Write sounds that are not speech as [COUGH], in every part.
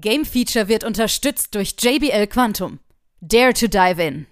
Game Feature wird unterstützt durch JBL Quantum. Dare to dive in.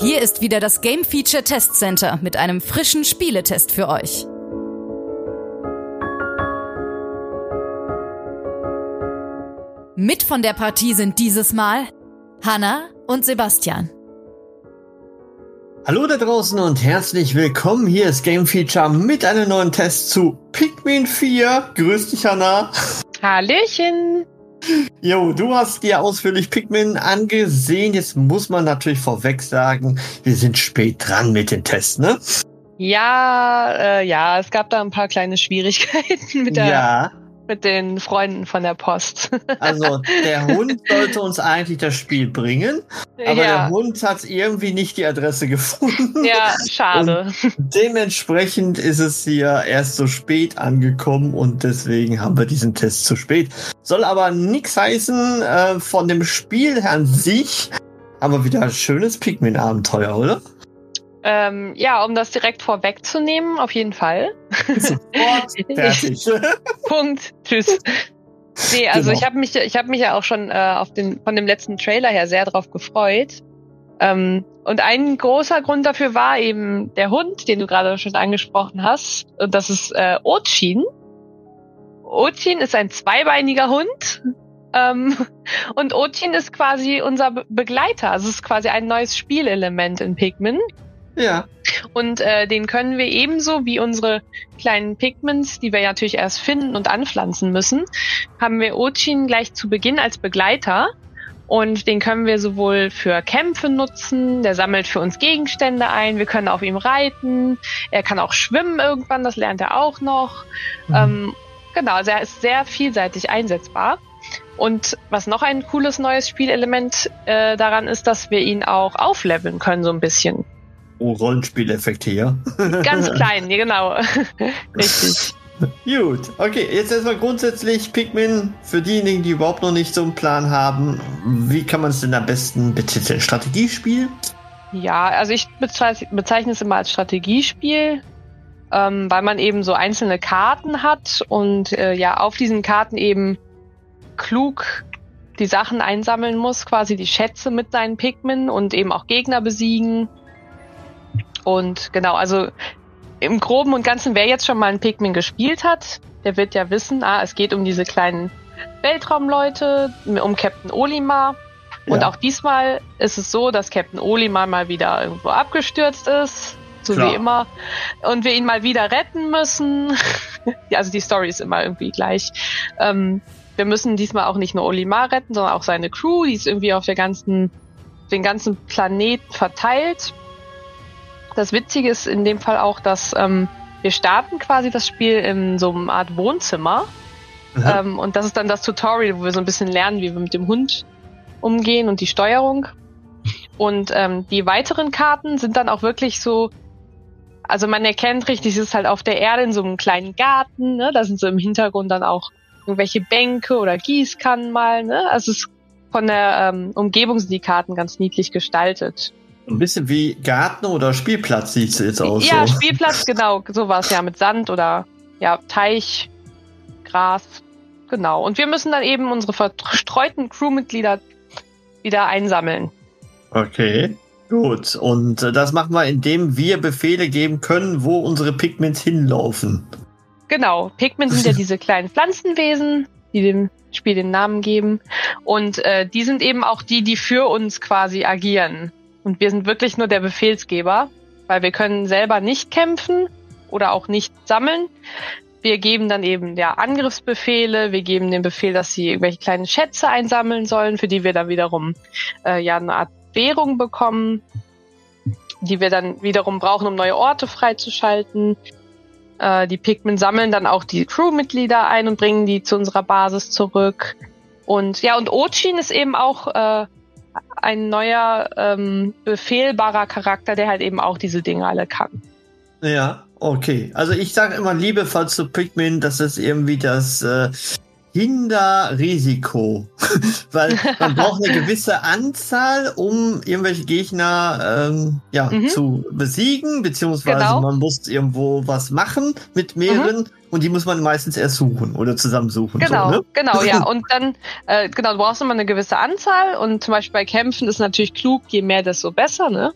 Hier ist wieder das Game Feature Test Center mit einem frischen Spieletest für euch. Mit von der Partie sind dieses Mal Hanna und Sebastian. Hallo da draußen und herzlich willkommen. Hier ist Game Feature mit einem neuen Test zu Pikmin 4. Grüß dich, Hanna. Hallöchen. Jo, du hast dir ausführlich Pikmin angesehen. Jetzt muss man natürlich vorweg sagen, wir sind spät dran mit dem Test, ne? Ja, äh, ja, es gab da ein paar kleine Schwierigkeiten [LAUGHS] mit der Ja, mit den Freunden von der Post. [LAUGHS] also der Hund sollte uns eigentlich das Spiel bringen, aber der ja, Hund hat irgendwie nicht die Adresse gefunden. ja, schade. Dementsprechend ist es hier erst so spät angekommen und deswegen haben wir diesen Test zu spät. Soll aber nichts heißen äh, von dem Spiel an sich, aber wieder ein schönes Pikmin-Abenteuer, oder? Ähm, ja, um das direkt vorwegzunehmen, auf jeden Fall. [LAUGHS] Sofort fertig. [LAUGHS] Punkt. Tschüss. Nee, also Genau. ich habe mich, ich habe mich ja auch schon äh, auf den von dem letzten Trailer her sehr drauf gefreut. Ähm, und ein großer Grund dafür war eben der Hund, den du gerade schon angesprochen hast. Und das ist äh, Ochin. Ochin ist ein zweibeiniger Hund. Ähm, [LAUGHS] und Ochin ist quasi unser Be Begleiter. Also es ist quasi ein neues Spielelement in Pikmin. ja, Und äh, den können wir ebenso wie unsere kleinen Pigments, die wir ja natürlich erst finden und anpflanzen müssen, haben wir Ochin gleich zu Beginn als Begleiter. Und den können wir sowohl für Kämpfe nutzen, der sammelt für uns Gegenstände ein, wir können auf ihm reiten, er kann auch schwimmen irgendwann, das lernt er auch noch. Mhm. Ähm, genau, also er ist sehr vielseitig einsetzbar. Und was noch ein cooles neues Spielelement äh, daran ist, dass wir ihn auch aufleveln können so ein bisschen. Oh, Rollenspieleffekte hier. [LAUGHS] Ganz [LAUGHS] klein, ja, genau. [LAUGHS] Richtig. Gut, okay, jetzt erstmal grundsätzlich Pikmin für diejenigen, die überhaupt noch nicht so einen Plan haben. Wie kann man es denn am besten betiteln? Strategiespiel? Ja, also ich bezeichne, bezeichne es immer als Strategiespiel, ähm, weil man eben so einzelne Karten hat und äh, ja auf diesen Karten eben klug die Sachen einsammeln muss, quasi die Schätze mit seinen Pikmin und eben auch Gegner besiegen. Und genau, also im Groben und Ganzen, wer jetzt schon mal einen Pikmin gespielt hat, der wird ja wissen, ah, es geht um diese kleinen Weltraumleute, um Captain Olimar. Und Ja. auch diesmal ist es so, dass Captain Olimar mal wieder irgendwo abgestürzt ist, so Klar. wie immer, und wir ihn mal wieder retten müssen. [LAUGHS] Also die Story ist immer irgendwie gleich. Ähm, wir müssen diesmal auch nicht nur Olimar retten, sondern auch seine Crew, die ist irgendwie auf der ganzen, den ganzen Planeten verteilt. Das Witzige ist in dem Fall auch, dass ähm, wir starten quasi das Spiel in so einer Art Wohnzimmer. Ähm, und das ist dann das Tutorial, wo wir so ein bisschen lernen, wie wir mit dem Hund umgehen und die Steuerung. Und ähm, die weiteren Karten sind dann auch wirklich so, also man erkennt richtig, es ist halt auf der Erde in so einem kleinen Garten, ne? Da sind so im Hintergrund dann auch irgendwelche Bänke oder Gießkannen mal, ne? Also es ist von der ähm, Umgebung sind die Karten ganz niedlich gestaltet. Ein bisschen wie Garten oder Spielplatz sieht es jetzt aus. ja, so. Spielplatz, genau, sowas, ja, mit Sand oder ja, Teich, Gras, genau. Und wir müssen dann eben unsere verstreuten Crewmitglieder wieder einsammeln. Okay, gut. Und äh, das machen wir, indem wir Befehle geben können, wo unsere Pigments hinlaufen. Genau, Pikmin sind ja diese kleinen Pflanzenwesen, die dem Spiel den Namen geben. Und äh, die sind eben auch die, die für uns quasi agieren. Und wir sind wirklich nur der Befehlsgeber, weil wir können selber nicht kämpfen oder auch nicht sammeln. Wir geben dann eben ja Angriffsbefehle, wir geben den Befehl, dass sie irgendwelche kleinen Schätze einsammeln sollen, für die wir dann wiederum äh, ja eine Art Währung bekommen, die wir dann wiederum brauchen, um neue Orte freizuschalten. Äh, die Pikmin sammeln dann auch die Crewmitglieder ein und bringen die zu unserer Basis zurück. Und ja, und Ochin ist eben auch äh, ein neuer ähm, befehlbarer Charakter, der halt eben auch diese Dinge alle kann. Ja, okay. Also ich sage immer liebevoll zu Pikmin, dass es irgendwie das äh, Hinderrisiko. [LAUGHS] Weil man braucht eine gewisse Anzahl, um irgendwelche Gegner ähm, ja, Mhm. zu besiegen, beziehungsweise Genau. man muss irgendwo was machen mit mehreren und die muss man meistens erst suchen oder zusammensuchen. Genau, So, ne? genau, ja. [LAUGHS] Und dann, äh, genau, du brauchst immer eine gewisse Anzahl und zum Beispiel bei Kämpfen ist natürlich klug, je mehr, desto besser, ne?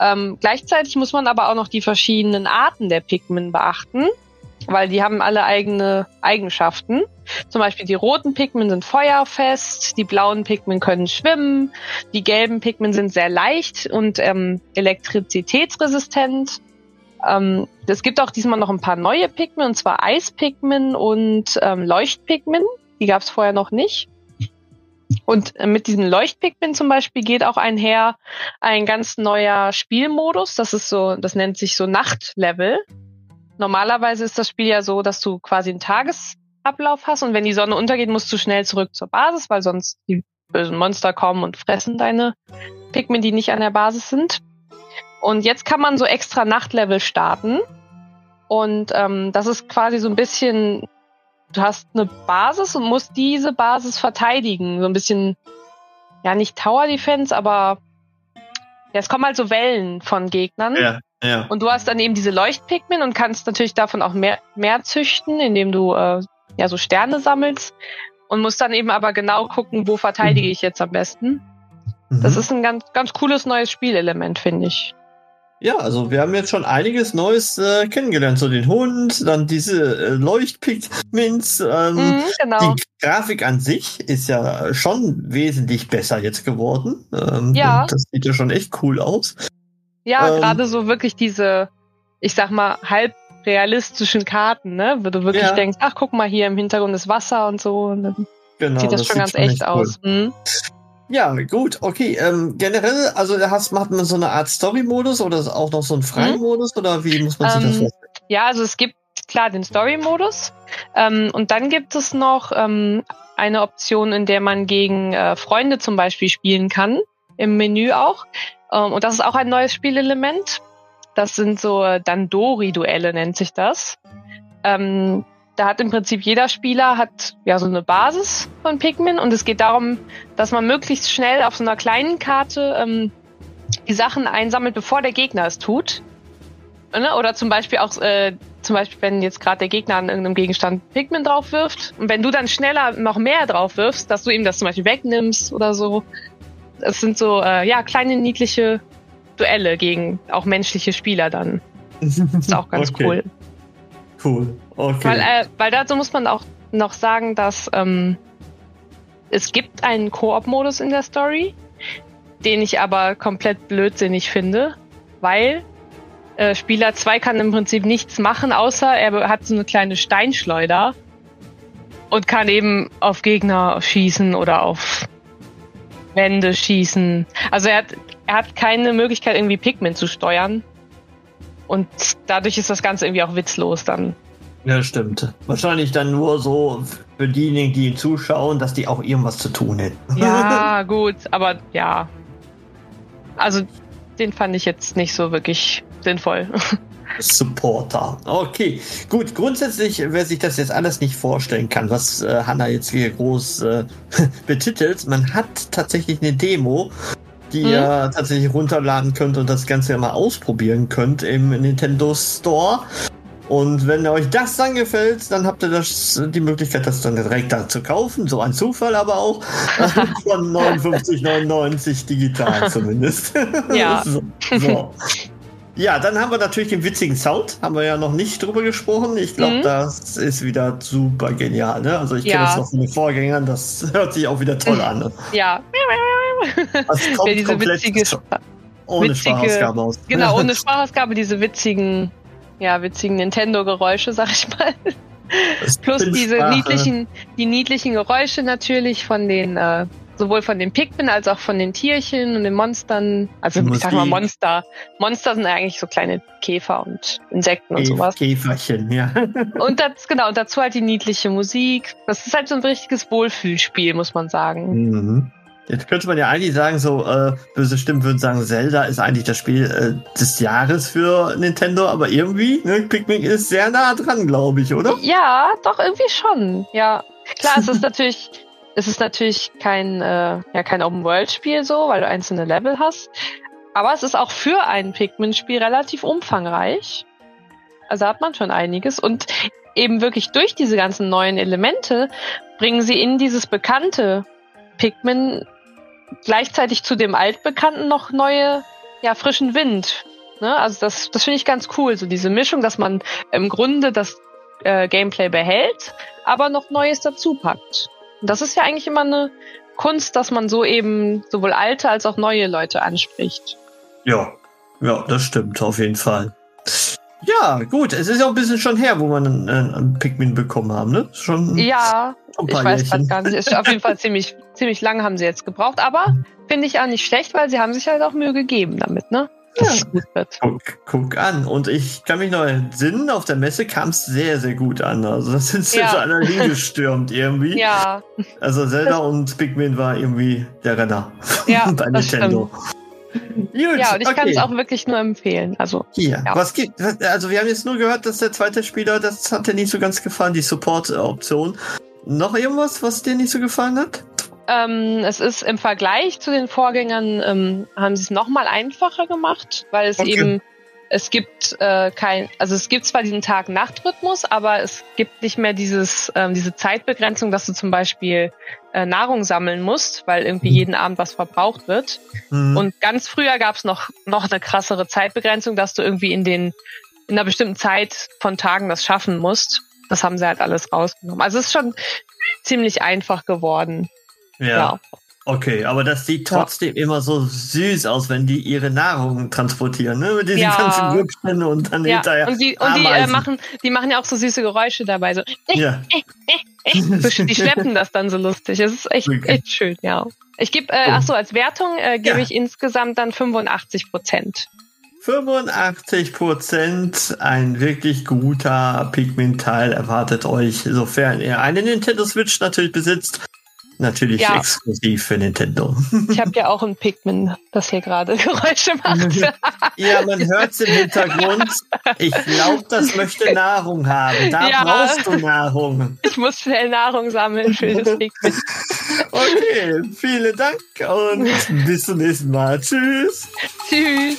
Ähm, gleichzeitig muss man aber auch noch die verschiedenen Arten der Pikmin beachten, weil die haben alle eigene Eigenschaften. Zum Beispiel die roten Pikmin sind feuerfest, die blauen Pikmin können schwimmen, die gelben Pikmin sind sehr leicht und ähm, elektrizitätsresistent. Ähm, es gibt auch diesmal noch ein paar neue Pikmin, und zwar Eispikmin und ähm, Leuchtpikmin. Die gab es vorher noch nicht. Und äh, mit diesen Leuchtpikmin zum Beispiel geht auch einher ein ganz neuer Spielmodus. Das ist so, das nennt sich so Nachtlevel. Normalerweise ist das Spiel ja so, dass du quasi einen Tagesablauf hast und wenn die Sonne untergeht, musst du schnell zurück zur Basis, weil sonst die bösen Monster kommen und fressen deine Pikmin, die nicht an der Basis sind. Und jetzt kann man so extra Nachtlevel starten. Und ähm, das ist quasi so ein bisschen, du hast eine Basis und musst diese Basis verteidigen. So ein bisschen, ja, nicht Tower Defense, aber ja, es kommen halt so Wellen von Gegnern. Ja, ja. Und du hast dann eben diese Leuchtpigmen und kannst natürlich davon auch mehr, mehr züchten, indem du äh, ja so Sterne sammelst. Und musst dann eben aber genau gucken, wo verteidige ich jetzt am besten. Das Mhm. ist ein ganz, ganz cooles neues Spielelement, finde ich. Ja, also wir haben jetzt schon einiges Neues äh, kennengelernt. So den Hund, dann diese äh, Leuchtpigments. Ähm, Mhm, genau. Die Grafik an sich ist ja schon wesentlich besser jetzt geworden. Ähm, Ja. Das sieht ja schon echt cool aus. Ja, ähm, gerade so wirklich diese, ich sag mal, halb realistischen Karten, ne? Wo du wirklich Ja. denkst, ach, guck mal, hier im Hintergrund ist Wasser und so. Und dann Genau, sieht das, schon ganz echt cool. aus. Mhm. Ja, gut, okay. Ähm, generell, also hast, macht man so eine Art Story-Modus oder ist auch noch so einen freien Modus oder wie muss man sich das Ähm, vorstellen? Ja, also es gibt klar den Story-Modus. Ähm, und dann gibt es noch ähm, eine Option, in der man gegen äh, Freunde zum Beispiel spielen kann. Im Menü auch. Ähm, und das ist auch ein neues Spielelement. Das sind so äh, Dandori-Duelle, nennt sich das. Ähm, da hat im Prinzip jeder Spieler hat ja so eine Basis von Pikmin und es geht darum, dass man möglichst schnell auf so einer kleinen Karte ähm, die Sachen einsammelt, bevor der Gegner es tut. Ne? Oder zum Beispiel auch, äh, zum Beispiel, wenn jetzt gerade der Gegner an irgendeinem Gegenstand Pikmin drauf wirft und wenn du dann schneller noch mehr drauf wirfst, dass du ihm das zum Beispiel wegnimmst oder so. Das sind so, äh, ja, kleine niedliche Duelle gegen auch menschliche Spieler dann. Das ist auch ganz Okay, cool. Cool. Okay. Weil, äh, weil dazu muss man auch noch sagen, dass ähm, es gibt einen Koop-Modus in der Story, den ich aber komplett blödsinnig finde, weil äh, Spieler 2 kann im Prinzip nichts machen, außer er hat so eine kleine Steinschleuder und kann eben auf Gegner schießen oder auf Wände schießen. Also er hat, er hat keine Möglichkeit, irgendwie Pikmin zu steuern. Und dadurch ist das Ganze irgendwie auch witzlos dann. ja, stimmt. Wahrscheinlich dann nur so für diejenigen, die ihn zuschauen, dass die auch irgendwas zu tun hätten. Ja, [LAUGHS] gut, aber ja. Also, den fand ich jetzt nicht so wirklich sinnvoll. [LAUGHS] Supporter. Okay, gut. Grundsätzlich, wer sich das jetzt alles nicht vorstellen kann, was äh, Hanna jetzt hier groß äh, [LAUGHS] betitelt, man hat tatsächlich eine Demo, die Mhm. ihr tatsächlich runterladen könnt und das Ganze mal ausprobieren könnt im Nintendo Store. Und wenn euch das dann gefällt, dann habt ihr das, die Möglichkeit, das dann direkt da zu kaufen. So ein Zufall aber auch. [LAUGHS] Von 59,99 digital zumindest. Ja. [LAUGHS] so, so. Ja, dann haben wir natürlich den witzigen Sound. Haben wir ja noch nicht drüber gesprochen. Ich glaube, Mhm. das ist wieder super genial. Ne? Also ich kenne Ja. das noch von den Vorgängern. Das [LAUGHS] hört sich auch wieder toll an. [LAUGHS] ja, Das [LAUGHS] kommt diese komplett witzige, ohne witzige- Sprachausgabe aus. genau, ohne Sprachausgabe, diese witzigen, ja, witzigen Nintendo-Geräusche, sag ich mal. Plus diese Sprache. niedlichen, die niedlichen Geräusche natürlich von den, äh, sowohl von den Pikmin als auch von den Tierchen und den Monstern. Also ich sag mal. Monster. Monster sind eigentlich so kleine Käfer und Insekten und sowas. Käferchen, ja. [LAUGHS] Und das, genau, und dazu halt die niedliche Musik. Das ist halt so ein richtiges Wohlfühlspiel, muss man sagen. Mhm. Jetzt könnte man ja eigentlich sagen, so äh, böse Stimmen würden sagen, Zelda ist eigentlich das Spiel äh, des Jahres für Nintendo, aber irgendwie, ne, Pikmin ist sehr nah dran, glaube ich, oder? Ja, doch, irgendwie schon. Ja. Klar, es ist [LAUGHS] natürlich, es ist natürlich kein, äh, ja, kein Open-World-Spiel so, weil du einzelne Level hast. Aber es ist auch für ein Pikmin-Spiel relativ umfangreich. Also hat man schon einiges. Und eben wirklich durch diese ganzen neuen Elemente bringen sie in dieses bekannte Pikmin gleichzeitig zu dem altbekannten noch neue, ja, frischen Wind. Ne? Also das, das finde ich ganz cool, so diese Mischung, dass man im Grunde das äh, Gameplay behält, aber noch Neues dazu packt. Und das ist ja eigentlich immer eine Kunst, dass man so eben sowohl alte als auch neue Leute anspricht. Ja, ja, das stimmt auf jeden Fall. Ja, gut, es ist ja auch ein bisschen schon her, wo wir einen, einen Pikmin bekommen haben, ne? Schon ja, ich weiß gerade gar nicht. Ist auf jeden Fall ziemlich, [LAUGHS] ziemlich lang haben sie jetzt gebraucht, aber finde ich auch nicht schlecht, weil sie haben sich halt auch Mühe gegeben damit, ne? Ja. es gut wird. Guck, guck, an. Und ich kann mich noch entsinnen, auf der Messe kam es sehr, sehr gut an. Also da sind sie ja. so einer hingestürmt [LAUGHS] irgendwie. Ja. Also Zelda und Pikmin war irgendwie der Renner ja, [LAUGHS] bei Nintendo. Gut, ja, und ich okay. kann es auch wirklich nur empfehlen. Also, Hier, ja. was gibt, also wir haben jetzt nur gehört, dass der zweite Spieler, das hat dir nicht so ganz gefallen, die Support-Option. Noch irgendwas, was dir nicht so gefallen hat? Ähm, es ist im Vergleich zu den Vorgängern, ähm, haben sie es nochmal einfacher gemacht, weil es okay. eben, es gibt äh, kein, also es gibt zwar diesen Tag-Nacht-Rhythmus, aber es gibt nicht mehr dieses, ähm, diese Zeitbegrenzung, dass du zum Beispiel äh, Nahrung sammeln musst, weil irgendwie mhm. jeden Abend was verbraucht wird. Mhm. Und ganz früher gab es noch, noch eine krassere Zeitbegrenzung, dass du irgendwie in den, in einer bestimmten Zeit von Tagen das schaffen musst. Das haben sie halt alles rausgenommen. Also es ist schon ziemlich einfach geworden. Ja. ja. Okay, aber das sieht trotzdem ja. immer so süß aus, wenn die ihre Nahrung transportieren, ne? Mit diesen ja. ganzen Grüppchen und dann ja. hinterher. Und die, und die äh, machen, die machen ja auch so süße Geräusche dabei, so. Ja. die schleppen das dann so lustig. Es ist echt, okay. echt schön, ja. Ich gebe, äh, ach so, als Wertung äh, gebe ich insgesamt dann 85 Prozent. 85 Prozent, ein wirklich guter Pikmin-Teil erwartet euch, sofern ihr eine Nintendo Switch natürlich besitzt Natürlich ja. exklusiv für Nintendo. [LAUGHS] Ich habe ja auch ein Pikmin, das hier gerade [LAUGHS] Geräusche macht. ja, man hört es im Hintergrund. Ich glaube, das möchte Nahrung haben. Da ja. brauchst du Nahrung. Ich muss schnell Nahrung sammeln für das [LAUGHS] Pikmin. Okay, vielen Dank und bis zum nächsten Mal. Tschüss. Tschüss.